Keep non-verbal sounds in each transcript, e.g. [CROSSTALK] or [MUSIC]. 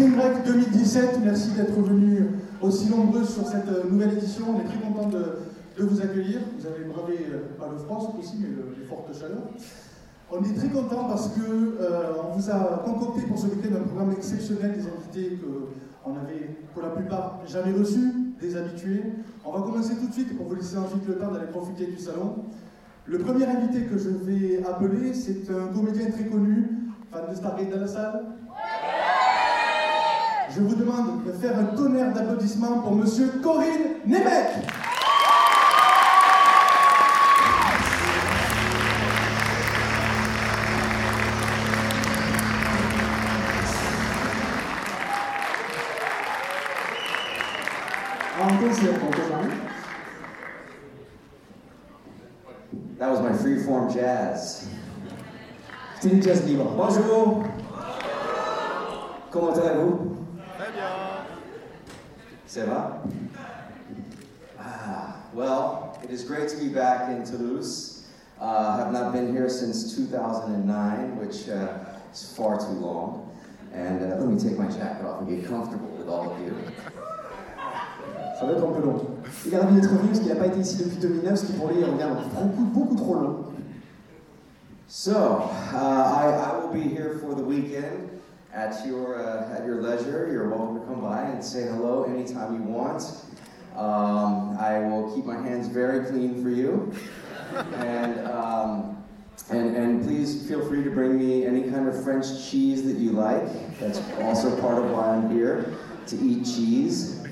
Spring Break 2017, merci d'être venus aussi nombreux sur cette euh, nouvelle édition. On est très content de, vous accueillir. Vous avez bravé euh, pas le froid, possible, mais le- les fortes chaleurs. On est très content parce que euh, on vous a concocté pour ce week-end un programme exceptionnel des invités qu'on avait pour la plupart jamais reçus, des habitués. On va commencer tout de suite pour vous laisser ensuite le temps d'aller profiter du salon. Le premier invité que je vais appeler, c'est un comédien très connu, fan de Stargate dans la salle. Je vous demande de faire un tonnerre d'applaudissements pour Monsieur Corinne Nemec. That was my freeform jazz. Du jazz libre. Bonjour. Comment allez-vous? Va? Ah, well, it is great to be back in Toulouse. Uh, have not been here since 2009, which uh, is far too long. And uh, let me take my jacket off and get comfortable with all of you. Ça va être un peu long. Il ravi d'être venu parce qu'il n'a pas été ici depuis 2009, ce qui pour lui revient beaucoup, beaucoup trop long. So, uh, I, I will be here for the weekend at your, uh, at your leisure. You're welcome to come by and say hello anytime you want. Um, I will keep my hands very clean for you. and, um, and, and please feel free to bring me any kind of French cheese that you like. That's also part of why I'm here, to eat cheese.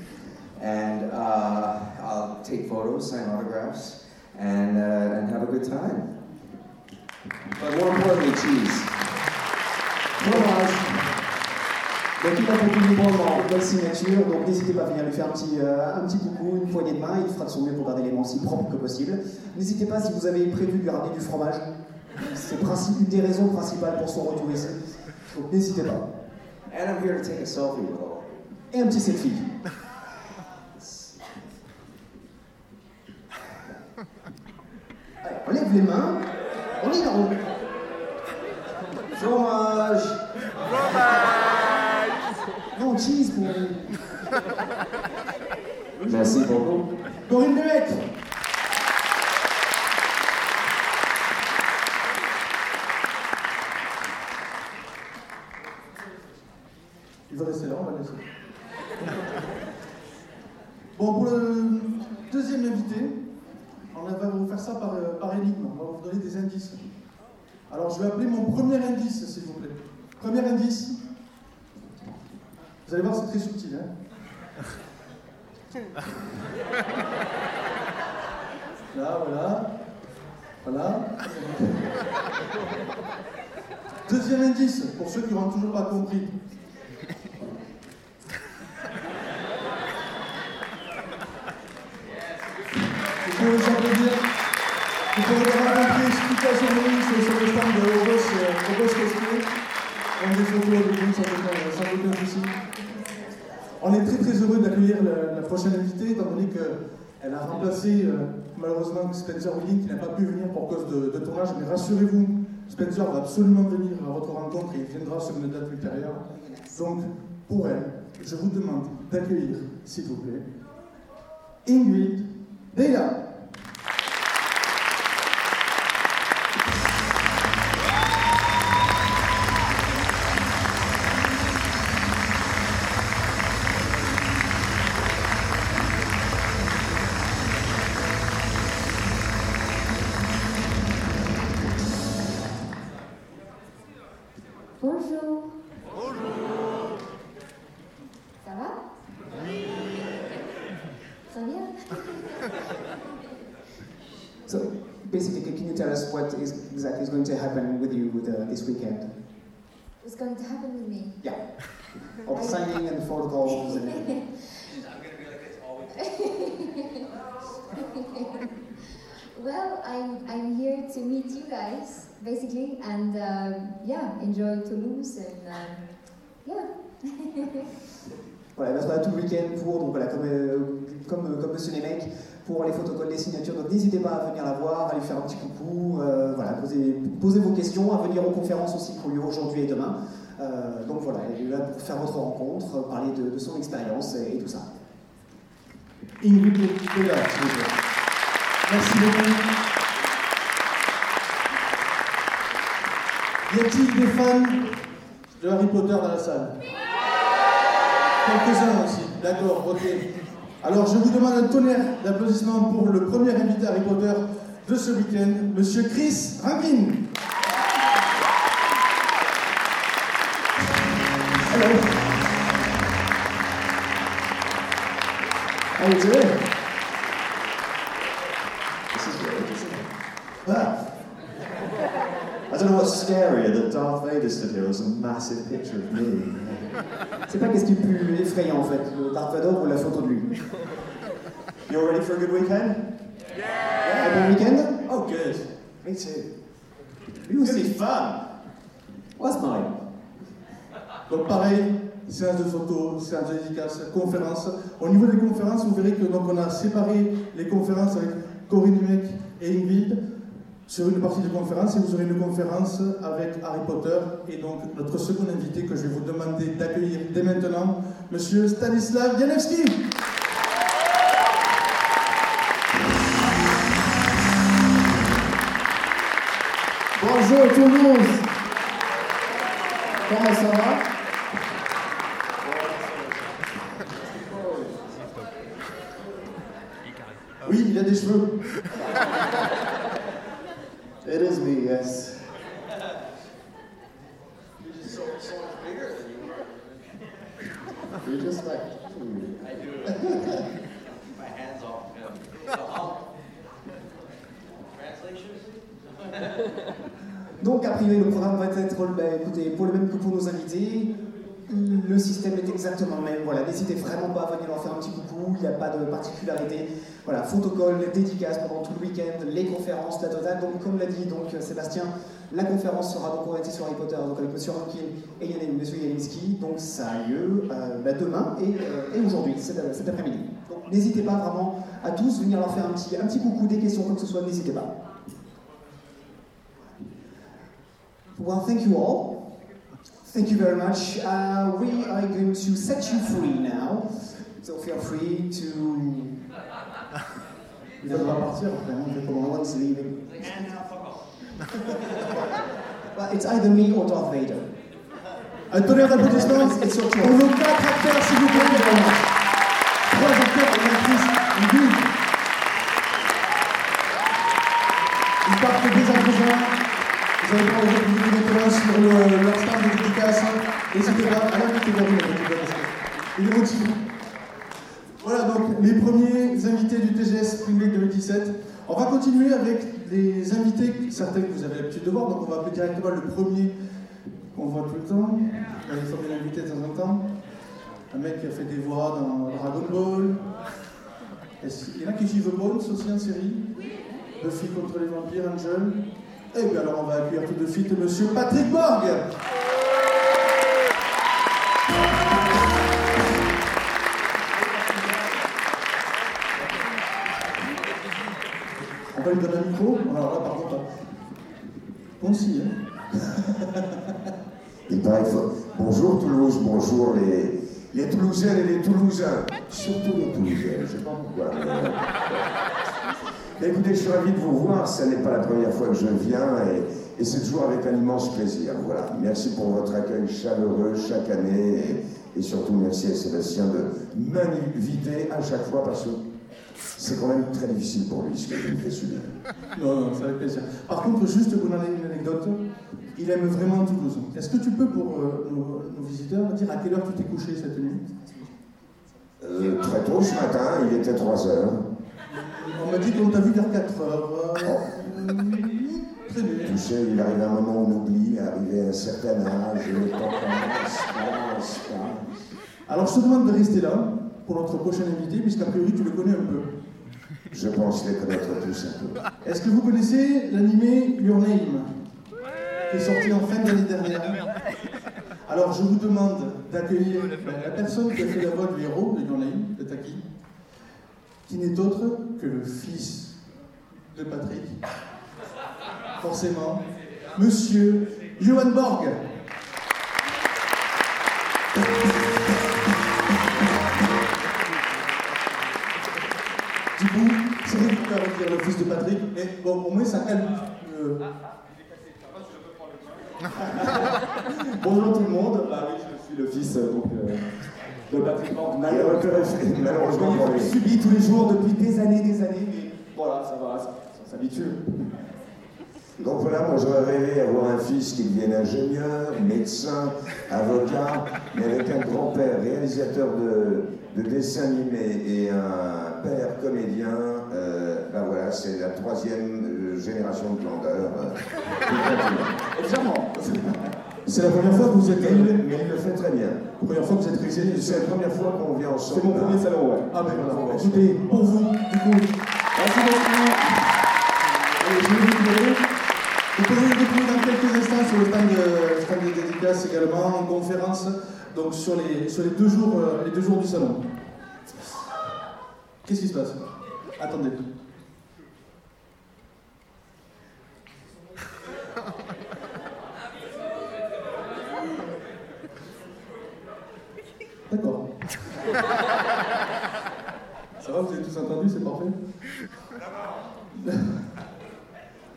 And uh, I'll take photos, sign autographs, and, uh, and have a good time. But more importantly, cheese. Fromage. Donc il a beaucoup de une belle signature, donc n'hésitez pas à venir lui faire un petit, euh, un petit coucou, une poignée de main, il fera de son mieux pour garder l'élément aussi propre que possible. N'hésitez pas si vous avez prévu de lui ramener du fromage, c'est une des raisons principales pour son retour ici. Donc n'hésitez pas. And I'm here to take a selfie with all. Et un petit selfie. Allez, on lève les mains, on est dans Fromage! Cheese pour Merci beaucoup. Corinne Nemec. Il va rester là, on va le laisser. Bon, pour le deuxième invité, on va vous faire ça par, euh, par énigme. On va vous donner des indices. Alors, je vais appeler mon premier indice, s'il vous plaît. Premier indice. Vous allez voir, c'est très subtil. Hein Là, voilà. Voilà. Deuxième indice, pour ceux qui n'auront toujours pas compris. Vous pouvez vous applaudir. Vous pouvez avoir compris explication de nous sur sur le stand de Robos, euh, Robos Cosplay. On a des photos avec nous sans aucun, sans aucun souci. On est très très heureux d'accueillir la, la prochaine invitée, étant donné qu'elle a remplacé euh, malheureusement Spencer Willing qui n'a pas pu venir pour cause de, de tournage. Rassurez-vous, Spencer va absolument venir à votre rencontre et il viendra sur une date ultérieure. Donc, pour elle, je vous demande d'accueillir, s'il vous plaît, Ingrid Deila. Going to happen with me? Yeah. All the signing and photos and [LAUGHS] well, I'm, I'm here to meet you guys, basically, and um, yeah, enjoy Toulouse and um, yeah. [LAUGHS] Voilà, il va se battre tout le week-end pour, donc voilà, comme, euh, comme, comme Monsieur Nemec, pour les photocolles, les signatures. Donc n'hésitez pas à venir la voir, à lui faire un petit coucou, euh, voilà, poser, vos questions, à venir aux conférences aussi qui ont lieu aujourd'hui et demain. Euh, donc voilà, il est là pour faire votre rencontre, parler de, son expérience et, tout ça. Ingrid Bella, s'il vous plaît. Merci beaucoup. Y a-t-il des fans de Harry Potter dans la salle? Quelques-uns aussi, d'accord, ok. Alors je vous demande un tonnerre d'applaudissements pour le premier invité Harry Potter de ce week-end, Monsieur Chris Rankin. Hello. How you doing? This is weird, isn't it? Ah. I don't know what's scarier that Darth Vader stood here as a massive picture of me. C'est pas qu'est-ce qui est plus effrayant en fait, le Darth Vader ou la photo de lui. You all ready for a good weekend? Yeah. Un bon weekend? Oh, good. Me too. Aussi. fun. What's mine? Donc pareil, séance de photos, séance de dédicaces, conférences. Au niveau des conférences, vous verrez que donc on a séparé les conférences avec Corinne Mec et Ingrid sur une partie de conférence et vous aurez une conférence avec Harry Potter et donc notre second invité que je vais vous demander d'accueillir dès maintenant, Monsieur Stanislav Janewski. Bonjour Toulouse Comment ça va Oui, il a des cheveux. It is me, yes. You just like I do. My hands off him. Translation? Donc, a priori, le programme va être bah, écoutez, pour le même que pour nos invités. Le système est exactement le même. Voilà, n'hésitez vraiment pas à venir leur faire un petit coucou. Il n'y a pas de particularité. Voilà, photocall, dédicaces pendant tout le week-end, les conférences, la totale. Donc, comme l'a dit donc Sébastien, la conférence sera donc orientée sur Harry Potter, avec Monsieur Rankin et Yann, Monsieur. Donc, ça a lieu euh, bah, demain et, euh, aujourd'hui, cet, cet après-midi. Donc, n'hésitez pas vraiment à tous venir leur faire un petit, un petit coucou, des questions, quoi que ce soit, n'hésitez pas. Well, thank you all. Thank you very much. Uh, we are going to set you free now. So feel free to. [LAUGHS] Il va pas partir après, hein, on fait comment No one's leaving. [LAUGHS] Well, it's either me or Darth Vader. Un tonnerre d'applaudissements [LAUGHS] It's your pour choice. nos quatre acteurs, s'il vous plaît. Trois acteurs et actrices. Ingrid. Ils partent dès à présent. Vous allez pouvoir activités directement sur le, leur stand de dédicace. N'hésitez pas à l'inviter vers lui, parce qu'il est motivé. Voilà donc les du TGS Spring Week 2017. On va continuer avec des invités, certains que vous avez l'habitude de voir, donc on va appeler directement le premier qu'on voit tout le temps. Il faut bien l'inviter de temps en temps. Un mec qui a fait des voix dans Dragon Ball. Il y en a qui suivent Bones aussi en série? Buffy contre les vampires, Angel. Et bien alors on va accueillir tout de suite Monsieur Patrick Borg. On va lui donner un micro. Alors là par contre, hein [LAUGHS] Il paraît qu'il faut- Bonjour Toulouse, bonjour les, les Toulousains et les Toulousains. Surtout les Toulousains, je ne sais pas pourquoi. [LAUGHS] Mais écoutez, je suis ravi de vous voir. Ce n'est pas la première fois que je viens et, et c'est toujours avec un immense plaisir. Voilà. Merci pour votre accueil chaleureux chaque année et, et surtout merci à Sébastien de m'inviter à chaque fois parce que c'est quand même très difficile pour lui ce que je me fais subir. [LAUGHS] Non, non, ça fait plaisir. Par contre, juste pour donner une anecdote, il aime vraiment Toulouse. Est-ce que tu peux, pour euh, nos, nos visiteurs, dire à quelle heure tu t'es couché cette nuit? Euh, très tôt ce matin, il était 3 heures. On m'a dit qu'on t'a vu vers 4 heures. Euh, [LAUGHS] très bien. Tu sais, il arrive un moment où on oublie, arrivé à un certain âge, le temps passe, passe, passe. Alors, je te demande de rester là pour notre prochain invité, puisqu'a priori, tu le connais un peu. Je pense les connaître tous un peu. Est-ce que vous connaissez l'animé Your Name qui est sorti en fin d'année dernière? Alors, je vous demande d'accueillir la personne qui a fait la voix du héros de Your Name, de Taki, qui n'est autre que le fils de Patrick. Forcément, Monsieur Johan Borg. Avec le fils de Patrick, mais bon, au moins ça calme. euh, [LAUGHS] Bonjour tout le monde. Bah oui, je suis le fils euh, donc, euh, de Patrick. Et [LAUGHS] malheureusement, malheureusement, Je l'ai subi tous les jours depuis des années, des années, mais voilà, ça va, ça, ça s'habitue. Donc voilà, moi j'aurais rêvé d'avoir un fils qui devienne ingénieur, médecin, avocat, mais avec un grand-père réalisateur de, de dessins animés et un père comédien. Euh, ben voilà, c'est la troisième euh, génération de glandeurs. euh. Évidemment. C'est la première fois que vous êtes. il, mais il le fait très bien. La première fois que vous êtes réalisé. C'est la première fois qu'on vient ensemble. C'est mon premier salon, ouais. Ah ben voilà. Écoutez, pour vous, du coup, Merci beaucoup. euh, je vais vous. Vous pourrez nous retrouver dans quelques instants sur le stand de, stand de dédicace également, en conférence, donc sur les, sur les, deux, jours, euh, les deux jours du salon. Qu'est-ce qui se passe Attendez. D'accord. Ça va, vous avez tous entendu, c'est parfait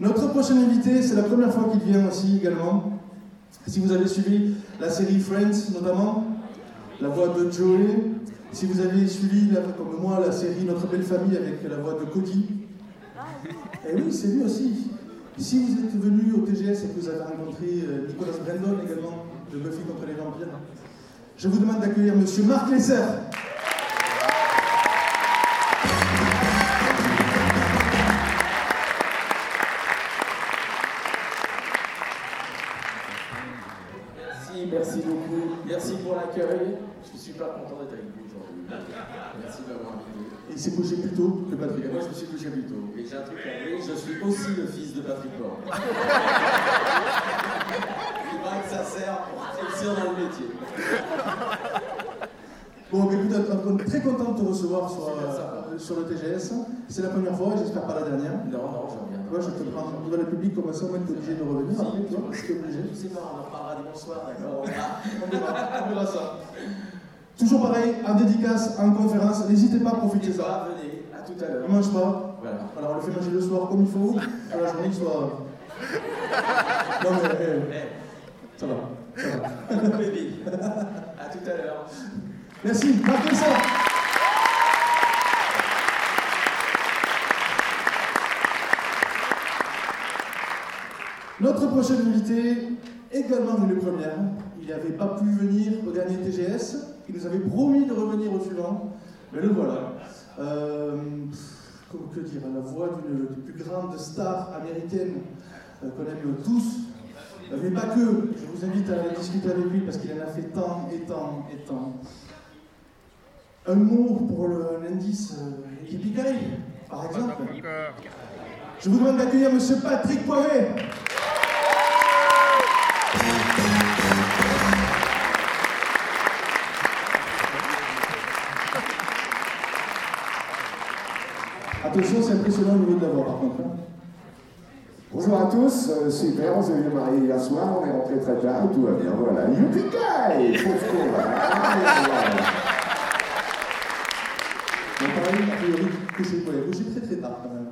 Notre prochain invité, c'est la première fois qu'il vient aussi également. Si vous avez suivi la série Friends notamment, la voix de Joey, si vous avez suivi, comme moi, la série Notre belle famille avec la voix de Cody, et oui, c'est lui aussi. Si vous êtes venu au TGS et que vous avez rencontré euh, Nicolas Brandon également, de Buffy contre les vampires, je vous demande d'accueillir Monsieur Marc Lesser. Merci de m'avoir invité. Il s'est couché plus tôt que Patrick. Et moi, je me suis couché plus tôt. Et j'ai un truc à dire, je suis aussi le fils de Patrick Bord. [LAUGHS] Il paraît que ça sert pour réussir dans le métier. Bon, mais écoute, on est très content de te recevoir sur, euh, sur le TGS. C'est la première fois, j'espère pas la dernière. Non, non, je reviens. Moi, je te prends devant le public comme ça, au moins, t'es obligé de revenir. Après, tu vois, c'est obligé. C'est marrant, on en reparlera dimanche soir, d'accord [LAUGHS] on verra ça. Toujours pareil, en dédicace, en conférence, n'hésitez pas à profiter de ça. Venez, à tout à l'heure. On mange pas. Voilà. Alors, on le fait manger le soir comme il faut, que la journée soit. [LAUGHS] Non, mais eh, Eh, ça va. Ça va. [LAUGHS] baby. À tout à l'heure. Merci, marquez ça. Notre prochain invité, également une première, il n'avait pas pu venir au dernier TGS, il nous avait promis de revenir au suivant, mais le voilà. Euh, comment que dire, la voix d'une des plus grandes stars américaines euh, qu'on aime tous, Euh, mais pas que, je vous invite à aller discuter avec lui parce qu'il en a fait tant et tant et tant. Un mot pour l'indice euh, Yippee par exemple. Je vous demande d'accueillir Monsieur Patrick Poivet. Attention, c'est impressionnant au niveau de la voix par contre. hein. Bonjour à tous, euh, super, on s'est vu marier hier soir, on est rentré très tard, tout va bien, voilà. Youpi-kai Pauvre con. Ah. Donc pareil, a priori, coucher Poivet. Coucher très très tard quand même.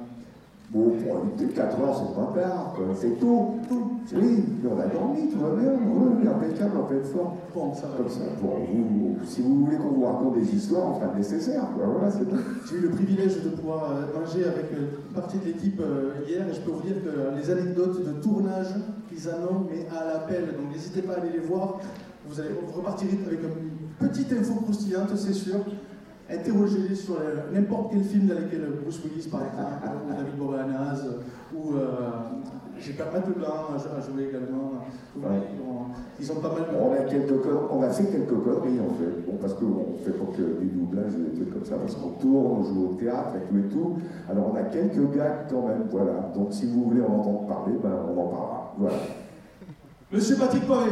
Bon, pour éviter 4 heures, c'est pas tard, quoi. c'est tôt, tôt. Oui, on a dormi, tout va bien, oui, impeccable, en pleine forme. Bon, ça. Comme ça, vous, si vous voulez qu'on vous raconte des histoires, on fera le nécessaire, quoi, voilà, c'est tout. J'ai eu le privilège de pouvoir euh, manger avec euh, une partie de l'équipe euh, hier et je peux vous dire que les anecdotes de tournage, ils en ont mais à l'appel. Donc n'hésitez pas à aller les voir. Vous allez vous repartirez avec une petite info croustillante, c'est sûr. Interrogez-les sur euh, n'importe quel film dans lequel Bruce Willis, par exemple, ou David Boreanaz, ou euh, j'ai pas Matt Leblanc a a joué également. Ouais. Ils ont pas mal de... On a, quelques on a fait quelques conneries en fait. Bon, parce qu'on fait pas que du doublage et des trucs comme ça, parce qu'on tourne, on joue au théâtre et tout et tout. Alors on a quelques gags quand même, voilà. Donc si vous voulez en entendre parler, ben, on en parlera. Voilà. Monsieur Patrick Poiret.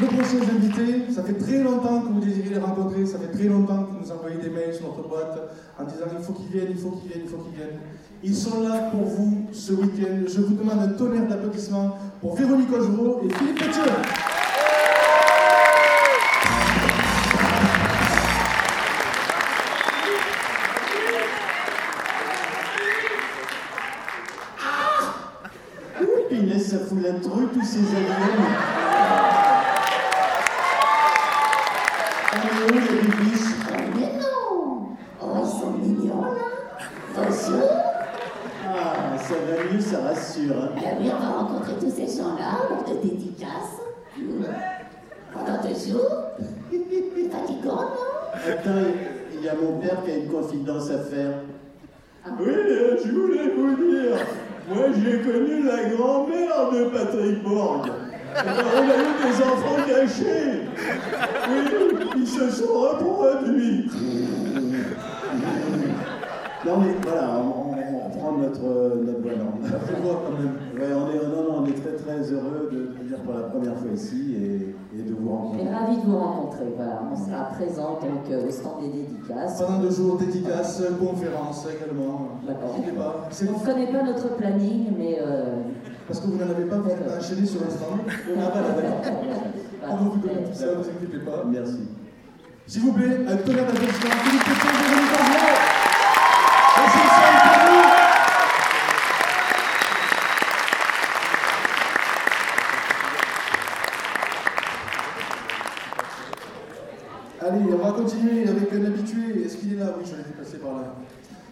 Nos prochains invités, ça fait très longtemps que vous désirez les rencontrer, ça fait très longtemps que vous nous envoyez des mails sur notre boîte en disant il faut qu'ils viennent, il faut qu'ils viennent, il faut qu'ils viennent. Ils sont là pour vous ce week-end. Je vous demande un tonnerre d'applaudissements pour Véronique Augereau et Philippe Pétieux. Confidence à faire. Oui, euh, je voulais vous dire, moi j'ai connu la grand-mère de Patrick Borg. Eh ben, on a eu des enfants cachés. Oui, ils se sont reproduits. Non mais voilà, on, on reprend notre, notre quand même? Ouais, on est, non, non, on est très très heureux de venir pour la première fois ici et, et de vous On rencontrer. est ravis de vous rencontrer. Voilà, on sera présent donc euh, au stand des dédicaces. Pendant deux jours, dédicaces, conférences également. D'accord. On ne connaît pas notre planning, mais. euh, parce que vous n'en avez pas, vous êtes pas enchaîné sur le stand. [LAUGHS] Ah, voilà, d'accord. On vous donner tout ça, ne vous inquiétez pas. Merci. S'il vous plaît, un tonnerre d'applaudissements. Philippe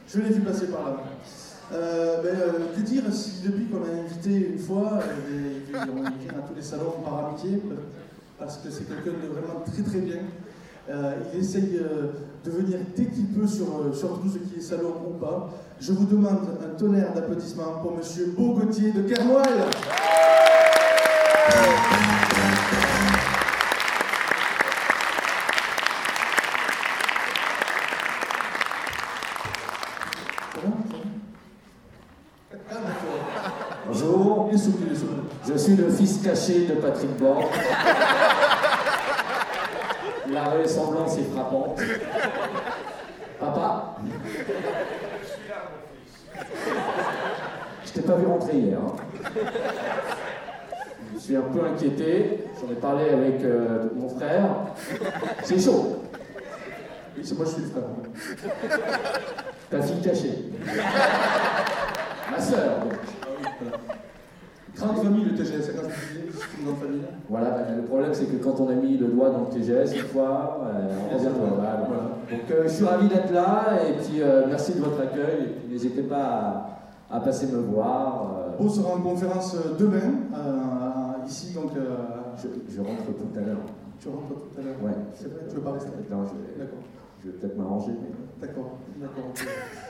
Je l'ai vu passer par là. Euh, euh, que dire si depuis qu'on l'a invité une fois, euh, et on vient à tous les salons par amitié, parce que c'est quelqu'un de vraiment très très bien. Euh, il essaye de venir dès qu'il peut sur, sur tout ce qui est salon ou pas. Je vous demande un tonnerre d'applaudissements pour Monsieur Beau de Kermoil. Suis le fils caché de Patrick Borg. La ressemblance est frappante. Papa Je t'ai pas vu rentrer hier. hein. Je suis un peu inquiété. J'en ai parlé avec euh, mon frère. C'est chaud. C'est moi, je suis le frère. Ta fille cachée. Ma sœur. Famille, le TGS, c'est famille. Voilà, ben, le problème c'est que quand on a mis le doigt dans le TGS une fois, euh, on revient. Voilà. Donc euh, je suis ravi d'être là et puis euh, merci de votre accueil et puis n'hésitez pas à, à passer me voir. euh, Beau sera en conférence demain, ici, donc je, je rentre tout à l'heure. tu rentres tout à l'heure. Ouais. C'est vrai, tu veux pas rester? Non, je vais, D'accord, je vais peut-être m'arranger. mais- d'accord, d'accord.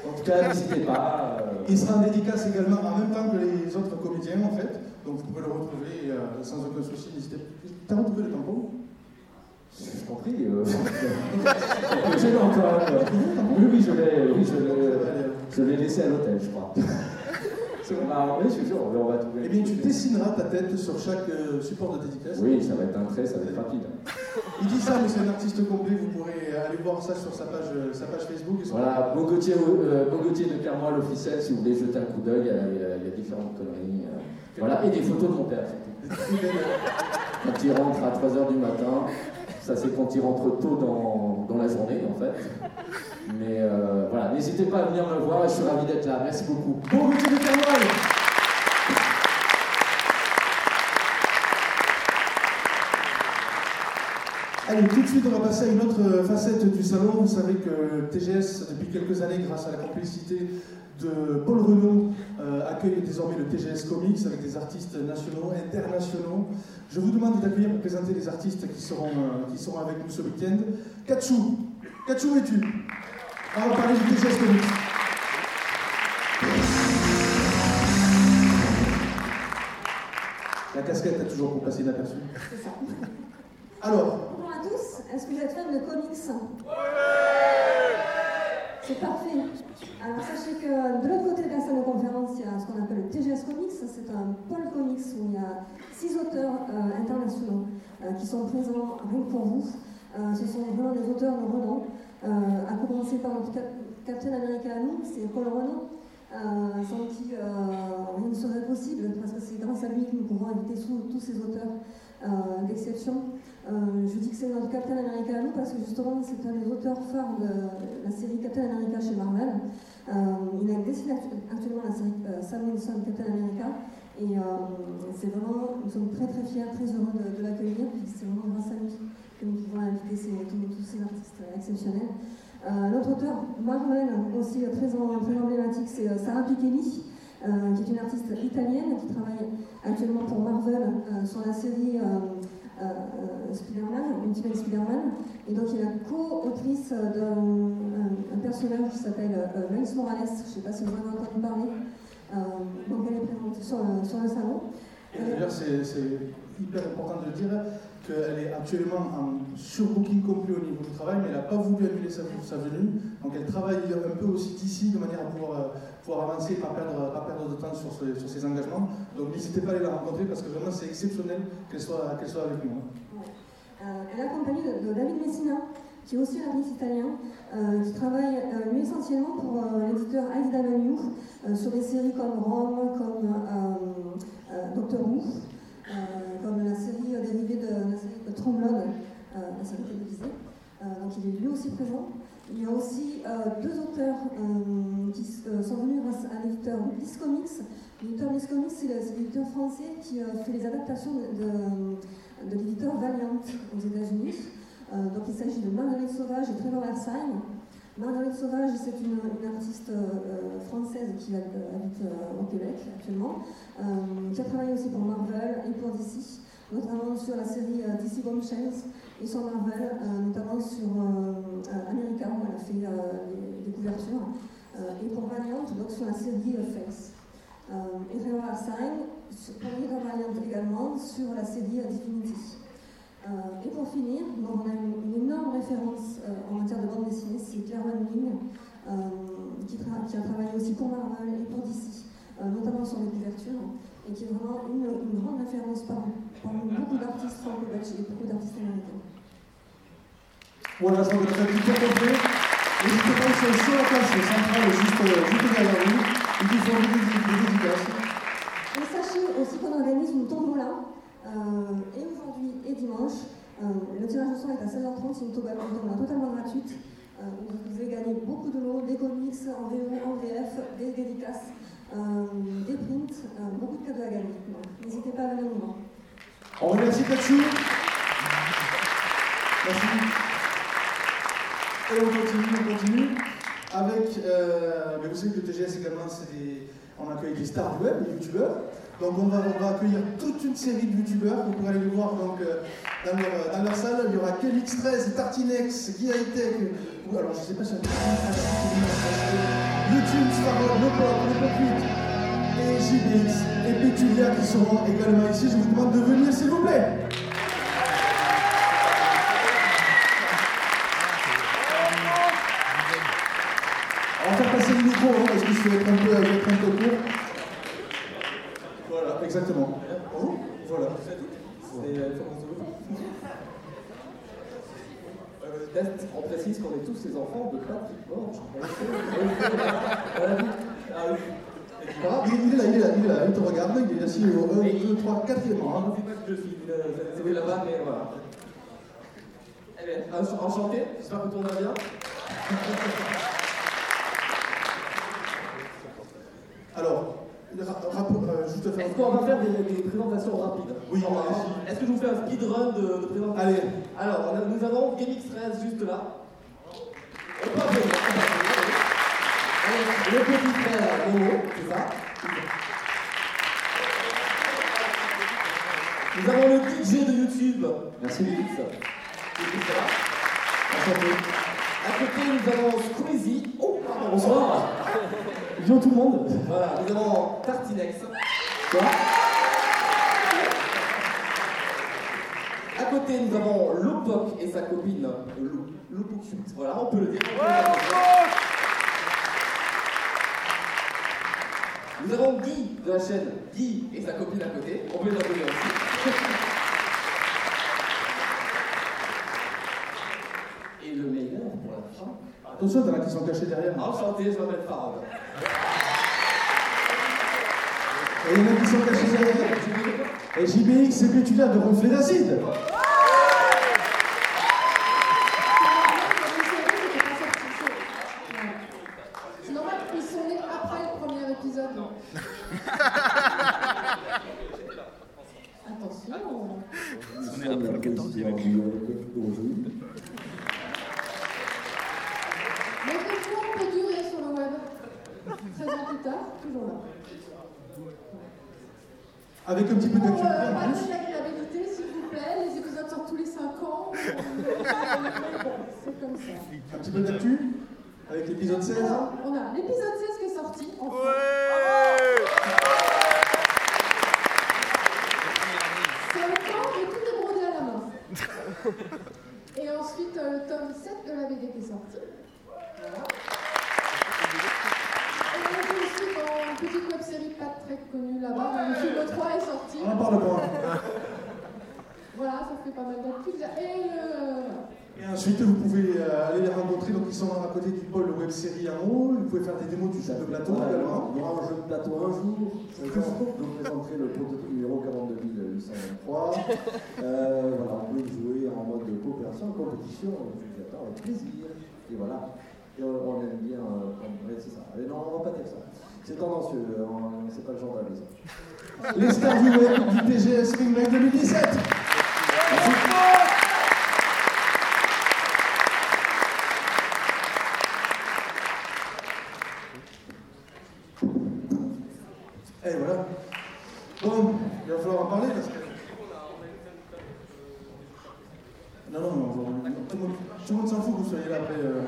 En tout cas, n'hésitez pas. Il sera en dédicace également en même temps que les autres comédiens, en fait. Donc vous pouvez le retrouver euh, sans aucun souci. N'hésitez pas. T'as retrouvé le tampon? Je t'en prie. Euh, je l'ai encore. oui, oui, je l'ai, oui, je l'ai, laissé à l'hôtel, je crois. [LAUGHS] Ah, oui, je suis sûr, on va trouver. Eh bien, tu dessineras ta tête sur chaque euh, support de dédicace. Oui, ça va être un trait, ça va être rapide. [LAUGHS] Il dit ça, mais c'est un artiste complet. Vous pourrez aller voir ça sur sa page, euh, sa page Facebook. Voilà, Bogotier, euh, Bogotier de Carmoil officiel, si vous voulez jeter un coup d'œil, il il y a différentes conneries. Voilà, et des photos de mon père. Quand il rentre à 3h du matin, ça c'est quand il rentre tôt dans, dans la journée en fait. Mais euh, voilà, n'hésitez pas à venir me voir je suis ravi d'être là. Merci beaucoup. Bon goûter de Allez, tout de suite, on va passer à une autre facette du salon. Vous savez que TGS, depuis quelques années, grâce à la complicité de Paul Renaud, euh, accueille désormais le TGS Comics avec des artistes nationaux, internationaux. Je vous demande d'accueillir pour présenter les artistes qui seront, euh, qui seront avec nous ce week-end. Kachou, Kachou es-tu? On va parler du TGS Comics. La casquette est toujours pour passer inaperçue. C'est ça. Alors, Bonjour à tous, est-ce que vous êtes fans de comics? C'est parfait. Alors sachez que de l'autre côté de la salle de conférence, il y a ce qu'on appelle le TGS Comics. C'est un pôle comics où il y a six auteurs euh, internationaux euh, qui sont présents rien que pour vous. Euh, ce sont vraiment des auteurs de renom, à commencer par Captain America à nous, c'est Paul Renaud, sans qui rien ne serait possible, parce que c'est grâce à lui que nous pouvons inviter tous ces auteurs d'exception. Euh, je dis que c'est notre Captain America à nous parce que justement c'est un des auteurs phares de la série Captain America chez Marvel. Euh, il a dessiné actu- actuellement la série euh, Sam Wilson Captain America et c'est vraiment, nous sommes très très fiers, très heureux de, l'accueillir c'est vraiment grâce à lui que nous pouvons inviter tous, ces artistes exceptionnels. L'autre auteur Marvel aussi très, emblématique c'est Sarah euh, qui est une artiste italienne qui travaille actuellement pour Marvel sur la série Spider-Man, Ultimate Spider-Man. Et donc, elle est la co-autrice d'un un- un personnage qui s'appelle euh, Miles Morales. Je ne sais pas si vous en avez entendu parler. Euh, donc, elle est présente sur le, sur le salon. D'ailleurs, c'est hyper important de dire qu'elle est actuellement en surbooking complet au niveau du travail, mais elle n'a pas voulu annuler sa, venue. Donc elle travaille un peu aussi d'ici de manière à pouvoir, euh, pouvoir avancer et pas perdre, pas perdre de temps sur, ses engagements. Donc n'hésitez pas à aller la rencontrer parce que vraiment c'est exceptionnel qu'elle soit, soit avec nous. hein. Euh, elle est accompagnée de, David Messina, qui est aussi un artiste italien, euh, qui travaille lui essentiellement pour l'éditeur IDW euh, sur des séries comme Rome, comme Doctor Who, comme la série euh, dérivée de la série euh, la série télévisée. Euh, donc il est lui aussi présent. Il y a aussi deux auteurs qui sont venus grâce à l'éditeur Bliss Comics. L'éditeur Bliss Comics, c'est l'éditeur français qui fait les adaptations de, l'éditeur Valiant aux États-Unis. Donc il s'agit de Marguerite Sauvage et Trevor Ersheim. Marguerite Sauvage, c'est une, artiste euh, française qui euh, habite euh, au Québec actuellement, euh, qui a travaillé aussi pour Marvel et pour DC, notamment sur la série euh, DC Bombshells et sur Marvel, euh, notamment sur euh, euh, America, où elle a fait euh, des, couvertures, euh, et pour Valiant, donc sur la série euh, Face. Euh, et Ersheim, sur- pour Valiant également, sur la série euh, Divinity. Euh, et pour finir, donc on a une, une énorme référence euh, en matière de bande dessinée, c'est Claire Ling, euh, qui, a travaillé aussi pour Marvel et pour DC, notamment sur les couvertures, et qui est vraiment une, une grande référence parmi, parmi beaucoup d'artistes franco-belges et beaucoup d'artistes américains. Voilà, je crois que tout complet. N'hésitez pas, ils sont sur la place centrale, juste, euh, juste derrière vous, et qui font des, dédicaces. Et sachez aussi qu'on organise une tombola, et aujourd'hui et dimanche. Euh, le tirage au sort est à 16h30, c'est une tombola totalement gratuite. Euh, vous pouvez gagner beaucoup de lots, des comics en VO, en VF, des dédicaces, euh, des prints, euh, beaucoup de cadeaux à gagner. N'hésitez pas à venir nous voir. On remercie Katsou. Merci. Et on continue, on continue avec, euh, mais vous savez que le TGS également, c'est des, on accueille des stars du web, des youtubeurs. Donc on va, accueillir toute une série de youtubeurs, vous pourrez aller les voir donc, euh, dans, leur, dans leur salle. Il y aura Kelix13, Tartinex, Guy Hightech, ou alors je sais pas si on YouTube, Sparrow, Le Pop, Le Pop 8 et JBX et Pétulia qui seront également ici. Je vous demande de venir s'il vous plaît. On va faire passer le micro hein, parce que je vais être un peu, je vais être un peu court. Voilà, exactement. Bonjour. Voilà. C'est euh, Florence Delou. Euh, test, on précise qu'on est tous les enfants de Patrick Borge. Ah oui. Voilà, il, est là, il est là, il est là, il te regarde, il est assis au 1, 2, 3, 4e rang. hein. C'est pas que je suis, euh, là-bas, mais voilà. Eh bien, enchanté, j'espère que tout va bien. Alors, euh. Est-ce qu'on va faire des, des présentations rapides? Oui, allez-y. Est-ce que je vous fais un speedrun de, de présentation? Allez. Alors, on a- nous avons GameX 13 juste là. Avec le petit frère Momo, c'est ça? Nous avons le DJ de YouTube. Merci. Lutz, qui est juste là. Enchanté. À côté, nous avons Squeezie. Oh, pardon. Bonsoir. Bonjour tout le monde. Voilà, nous avons Tartinex. Quoi À côté, nous avons Lopok et sa copine Lo- Lopokut. Voilà, on peut le dire. Nous avons Guy de la chaîne Guy et sa copine à côté. On peut les applaudir aussi. Et le meilleur pour la fin. Attention, t'en as qui sont cachés derrière. Enchanté, je m'appelle Farad. Et il y en a qui sont cachés derrière. Et JBX, c'est Pétulia de ronfler d'acide. C'est normal, ils sont nés après le premier épisode. Attention. Nous sommes la quatrième d'aujourd'hui. Mais des fois, on peut durer sur le web. 13 ans plus tard, toujours là. Avec un petit peu Pour d'actualité euh, en pallier plus. l'agréabilité, s'il vous plaît, les épisodes sortent tous les 5 ans. Bon, c'est comme ça. Un petit peu d'actu avec l'épisode 16. Alors, on a l'épisode 16 qui est sorti. Enfin. C'est un temps et tout est brodé à la main. Et ensuite, euh, le tome 7 de la Sorti. Voilà. Et petite web série pas très connue là-bas. Film 3 est sorti. On en parle pas. Voilà, ça fait pas mal d'actu. Et. Et ensuite, vous pouvez euh, aller les rencontrer. Donc, ils sont à côté du pôle web série en haut. Vous pouvez faire des démos du jeu de plateau également. Il aura un jeu de plateau un jour. Vous présenterai le prototype numéro 42823. Euh, voilà, peut y jouer en mode coopération, compétition. Je vous avec plaisir. Et voilà. Et on, aime bien. Euh, c'est ça. Allez, non, on va pas dire ça. C'est tendancieux. euh, C'est pas le genre. Les stars du web du TGS Ring Night 2017. Et voilà. Bon, il va falloir en parler parce que. Non, non, non, on- tout le monde, s'en fout que vous soyez là après. Euh...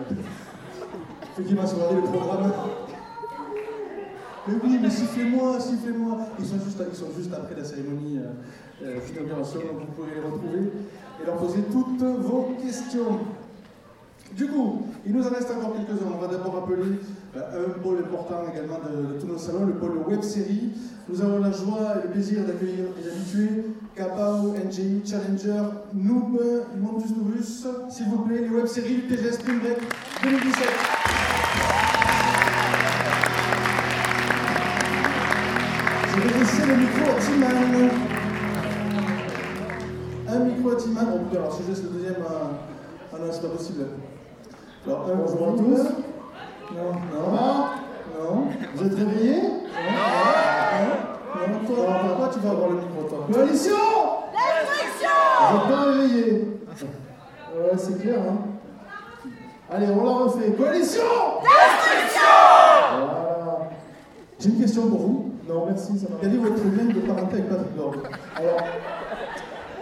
Si vous regardez le programme. Mais oui, mais sifflez-moi, sifflez-moi. Ils sont juste, ils sont juste après la cérémonie euh, euh, d'inauguration, donc vous pouvez les retrouver et leur poser toutes vos questions. Du coup, il nous en reste encore quelques-uns. On va d'abord rappeler euh, un pôle important également de tous nos salons, le pôle web série. Nous avons la joie et le plaisir d'accueillir les habitués, Capao, NGI, Challenger, Noob, Montus Novus, s'il vous plaît, les web séries du TGS Spring Break 2017. Je vais laisser le micro à Timan. Un micro à Timan. Oh alors si je laisse le deuxième à... Ah non, c'est pas possible. Alors, un, bonjour à tous. Non, non. Non. Vous êtes réveillés? Non. Pourquoi tu vas avoir le micro, toi Coalition Vous êtes pas réveillés Ouais, c'est clair, hein. Allez, on la refait. Coalition Voilà. J'ai une question pour vous. Non, merci, ça va. Quel est votre lien de parenté avec Patrick Borg Alors,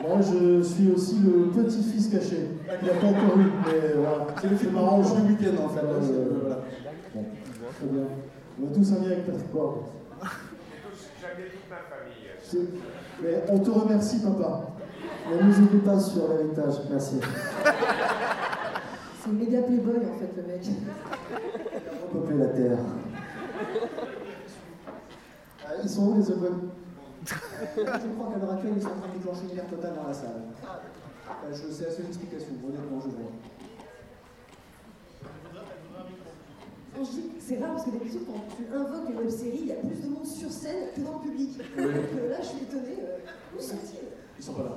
moi je suis aussi le petit-fils caché. Il n'a pas encore eu, mais voilà. C'est le film marrant, je le week-end en fait. là, euh, voilà. Bon, très bien. On a tous un lien avec Patrick Borg. Mais on te remercie, papa. Ne nous oublie pas sur l'héritage, merci. C'est méga playboy en fait, le mec. Repeupler la terre. Ah, ils sont où les Web Je crois qu'à l'heure actuelle, ils sont en train de déclencher une guerre totale dans la salle. Euh, je sais la seule explication, honnêtement, je vois. Quand je dis que c'est rare parce que d'habitude, quand tu invoques une web série, il y a plus de monde sur scène que dans le public. Oui. Donc euh, là, je suis étonnée. euh, où sont-ils? Ils sont pas là.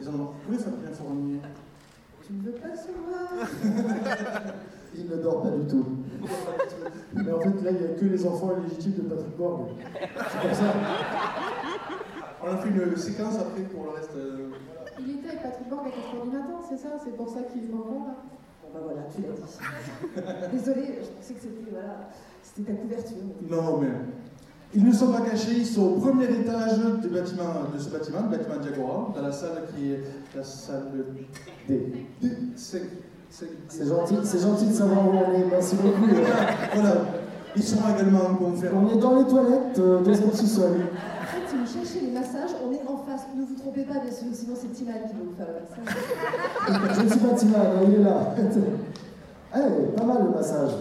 Ils en ont. Où est Fabien Fournier Tu ne veux pas savoir [LAUGHS] Il ne dort pas du tout. Mais en fait, là, il n'y a que les enfants illégitimes de Patrick Borg. C'est pour ça. On a fait une séquence après pour le reste. euh, Il était avec Patrick Borg à 4h du matin, c'est ça? C'est pour ça qu'il m'envoie là Bah voilà, tu l'as dit. [LAUGHS] Désolée, je pensais que c'était voilà, c'était ta couverture. Non, mais. Ils ne sont pas cachés, ils sont au premier étage du bâtiment, de ce bâtiment, le bâtiment Diagora, dans la salle qui est la salle D. D. C'est C'est gentil, c'est gentil de savoir où on est, merci beaucoup. Voilà. Ils seront également en conférence. On est dans les toilettes, euh, deuxième sous-sol. En fait, si vous cherchez les massages, on est en face. Ne vous trompez pas, bien sûr, sinon c'est Timan qui va vous faire le massage. Je ne suis pas Timad, il est là. [LAUGHS] Eh, pas mal le massage.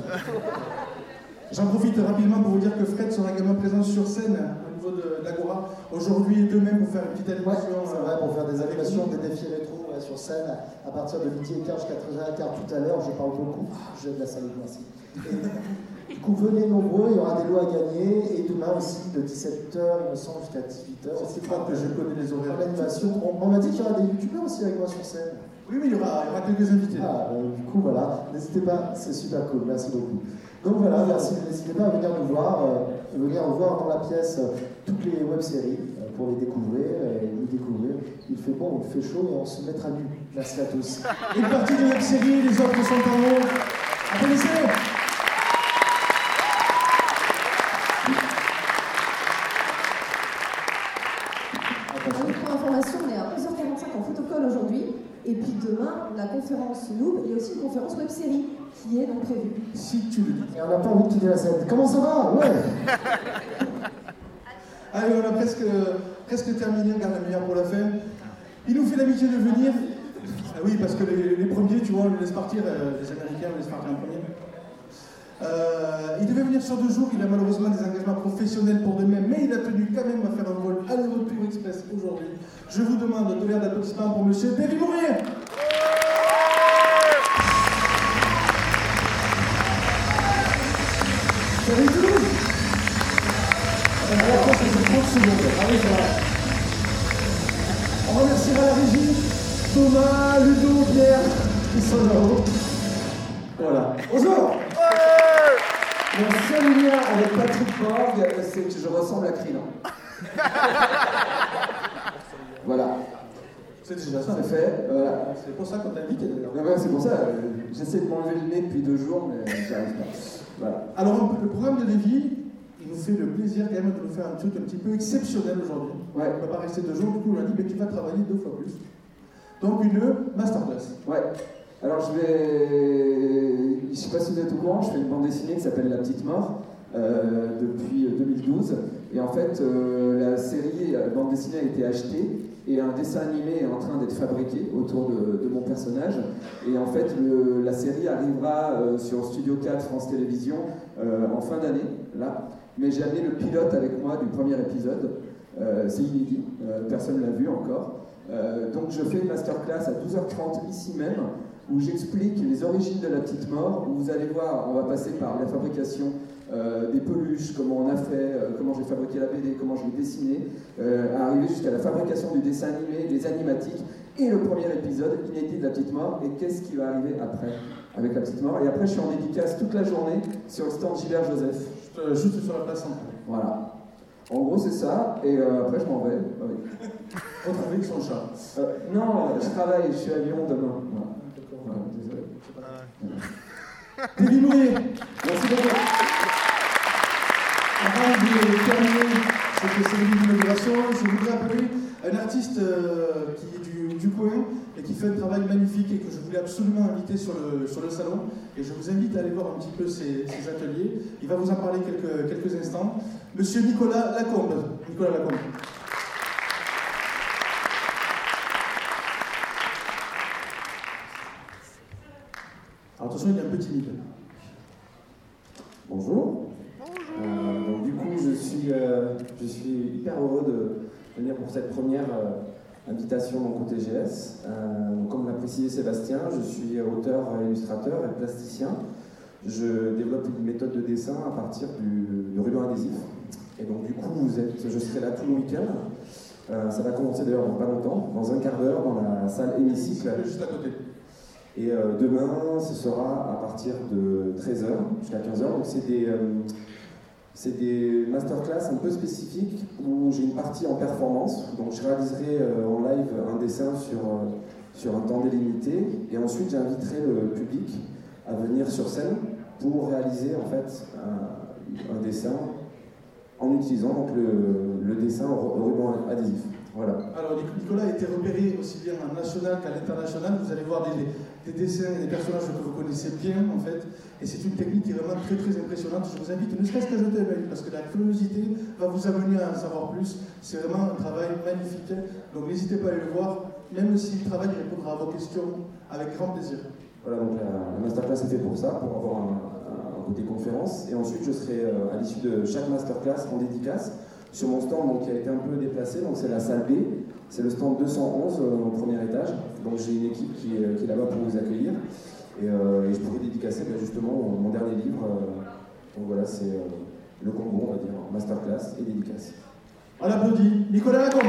J'en profite rapidement pour vous dire que Fred sera également présent sur scène au niveau de l'Agora aujourd'hui et demain pour faire une petite Ouais, animation. c'est vrai, pour faire des animations, des défis rétro ouais, sur scène à partir de midi et quart jusqu'à 13h15 tout à l'heure. Je parle beaucoup, je de la salle, merci. [LAUGHS] Du coup, venez nombreux, il y aura des lots à gagner. Et demain aussi, de 17h, il me semble, jusqu'à 18h. C'est pas que je connais les horaires. L'animation. On, on m'a dit qu'il y aura des youtubeurs aussi avec moi sur scène. Oui, mais il y aura, il y aura quelques invités. Ah, euh, du coup, voilà, n'hésitez pas, c'est super cool, merci beaucoup. Donc voilà, merci, n'hésitez pas à venir nous voir, euh, venir voir dans la pièce euh, toutes les web-séries euh, pour les découvrir euh, et les découvrir. Il fait bon, il fait chaud et on se mettra nu. Merci à tous. [LAUGHS] Une partie de la série, les autres sont en haut. Applaudissez demain, la conférence Noob, il y a aussi une conférence web série qui est donc prévue. Si tu le dis. Et on n'a pas envie de quitter la scène. Comment ça va Ouais [LAUGHS] Allez, on a presque, presque terminé, on garde la meilleure pour la fin. Il nous fait l'amitié de venir. Ah oui, parce que les, les premiers, tu vois, on les laisse partir, euh, les Américains, on les laisse partir en premier. Euh, il devait venir sur deux jours, il a malheureusement des engagements professionnels pour demain, mais il a tenu quand même à faire un vol aller-retour express aujourd'hui. Je vous demande de tonnerre d'applaudissements pour monsieur David Mourier. Thomas, Ludo, Pierre, qui sont là-haut. Voilà. Bonjour Mon seul lien avec Patrick Borg, c'est que je ressemble à Krillin. [LAUGHS] voilà. C'est déjà ça. C'est fait. Voilà. C'est pour ça qu'on t'a invité d'ailleurs. Ouais, ouais, c'est pour ça, euh, j'essaie de m'enlever le nez depuis deux jours, mais j'y arrive pas. Voilà. Alors, le programme de Lévi, il nous fait le plaisir quand même de nous faire un truc un petit peu exceptionnel aujourd'hui. Ouais. On ne va pas rester deux jours, du coup on a dit, mais tu vas travailler deux fois plus. Donc une masterclass. Ouais. Alors je vais. Je sais pas si vous êtes au courant, je fais une bande dessinée qui s'appelle La Petite Mort euh, depuis 2012. Et en fait, euh, la série la bande dessinée a été achetée et un dessin animé est en train d'être fabriqué autour de, mon personnage. Et en fait, la série arrivera euh, sur Studio 4 France Télévisions euh, en fin d'année, là. Mais j'ai amené le pilote avec moi du premier épisode. Euh, C'est inédit, euh, personne ne l'a vu encore. Euh, donc je fais une masterclass à 12h30 ici même où j'explique les origines de la petite mort, où vous allez voir, on va passer par la fabrication euh, des peluches, comment on a fait, euh, comment j'ai fabriqué la BD, comment je l'ai dessinée, euh, arriver jusqu'à la fabrication du dessin animé, les animatiques, et le premier épisode inédit de la petite mort, et qu'est-ce qui va arriver après avec la petite mort? Et après, je suis en dédicace toute la journée sur le stand Gilbert Joseph. Juste sur la place en Voilà. En gros, c'est ça, et euh, après, je m'en vais. Ah [LAUGHS] Retrouver avec son chat. Euh, non, je travaille, je suis à Lyon demain. Voilà. Voilà, désolé. David Mourier, Merci beaucoup. avant de terminer cette cérémonie d'inauguration, je voudrais appeler un artiste euh, qui est du, du coin et qui fait un travail magnifique et que je voulais absolument inviter sur le, sur le salon. Et je vous invite à aller voir un petit peu ses, ses ateliers. Il va vous en parler quelques, quelques instants. Monsieur Nicolas Lacombe. Nicolas Lacombe. Est un peu timide. Bonjour. Euh, donc, du coup, je suis, euh, je suis hyper heureux de venir pour cette première euh, invitation donc, au TGS. Euh, comme l'a précisé Sébastien, je suis auteur, illustrateur et plasticien. Je développe une méthode de dessin à partir du, du ruban adhésif. Et donc, du coup, vous êtes, je serai là tout le week-end. Euh, ça va commencer d'ailleurs dans pas longtemps, dans un quart d'heure, dans la salle hémicycle. Juste à côté. Et euh, demain, ce sera à partir de 13h jusqu'à 15h. Donc, c'est des, euh, des masterclass un peu spécifiques où j'ai une partie en performance. Donc, je réaliserai euh, en live un dessin sur, sur un temps délimité. Et ensuite, j'inviterai le public à venir sur scène pour réaliser en fait un, dessin en utilisant donc, le, le dessin au ruban adhésif. Voilà. Alors Nicolas a été repéré aussi bien en national qu'à l'international. Vous allez voir des, des dessins et des personnages que vous connaissez bien en fait. Et c'est une technique qui est vraiment très très impressionnante. Je vous invite ne serait-ce qu'à jeter un œil parce que la curiosité va vous amener à en savoir plus. C'est vraiment un travail magnifique. Donc n'hésitez pas à aller le voir. Même si le travail répondra à vos questions avec grand plaisir. Voilà, donc la, la masterclass est fait pour ça, pour avoir un, un côté conférence. Et ensuite, je serai euh, à l'issue de chaque masterclass en dédicace sur mon stand donc, qui a été un peu déplacé. Donc c'est la salle B, c'est le stand 211 euh, au premier étage. Donc j'ai une équipe qui est, qui est là-bas pour vous accueillir. Et, euh, et je pourrai dédicacer ben, justement mon, dernier livre. euh, donc voilà, c'est euh, le combo, on va dire, masterclass et dédicace. On applaudit Nicolas Lacombe.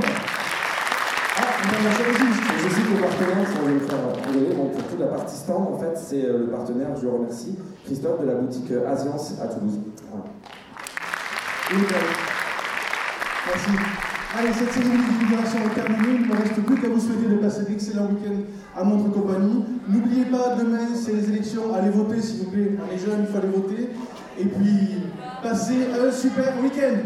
Ah. Je sais que le partenaire, va me faire rigoler, donc pour toute la partie stand, en fait, c'est euh, le partenaire, je le remercie, Christophe de la boutique euh, Asiance à Toulouse. Voilà. Merci. Allez, cette cérémonie d'inauguration est terminée. Il ne me reste plus qu'à vous souhaiter de passer d'excellents week-ends à notre compagnie. N'oubliez pas, demain, c'est les élections. Allez voter, s'il vous plaît. On est jeunes, il faut aller voter. Et puis, passez un super week-end.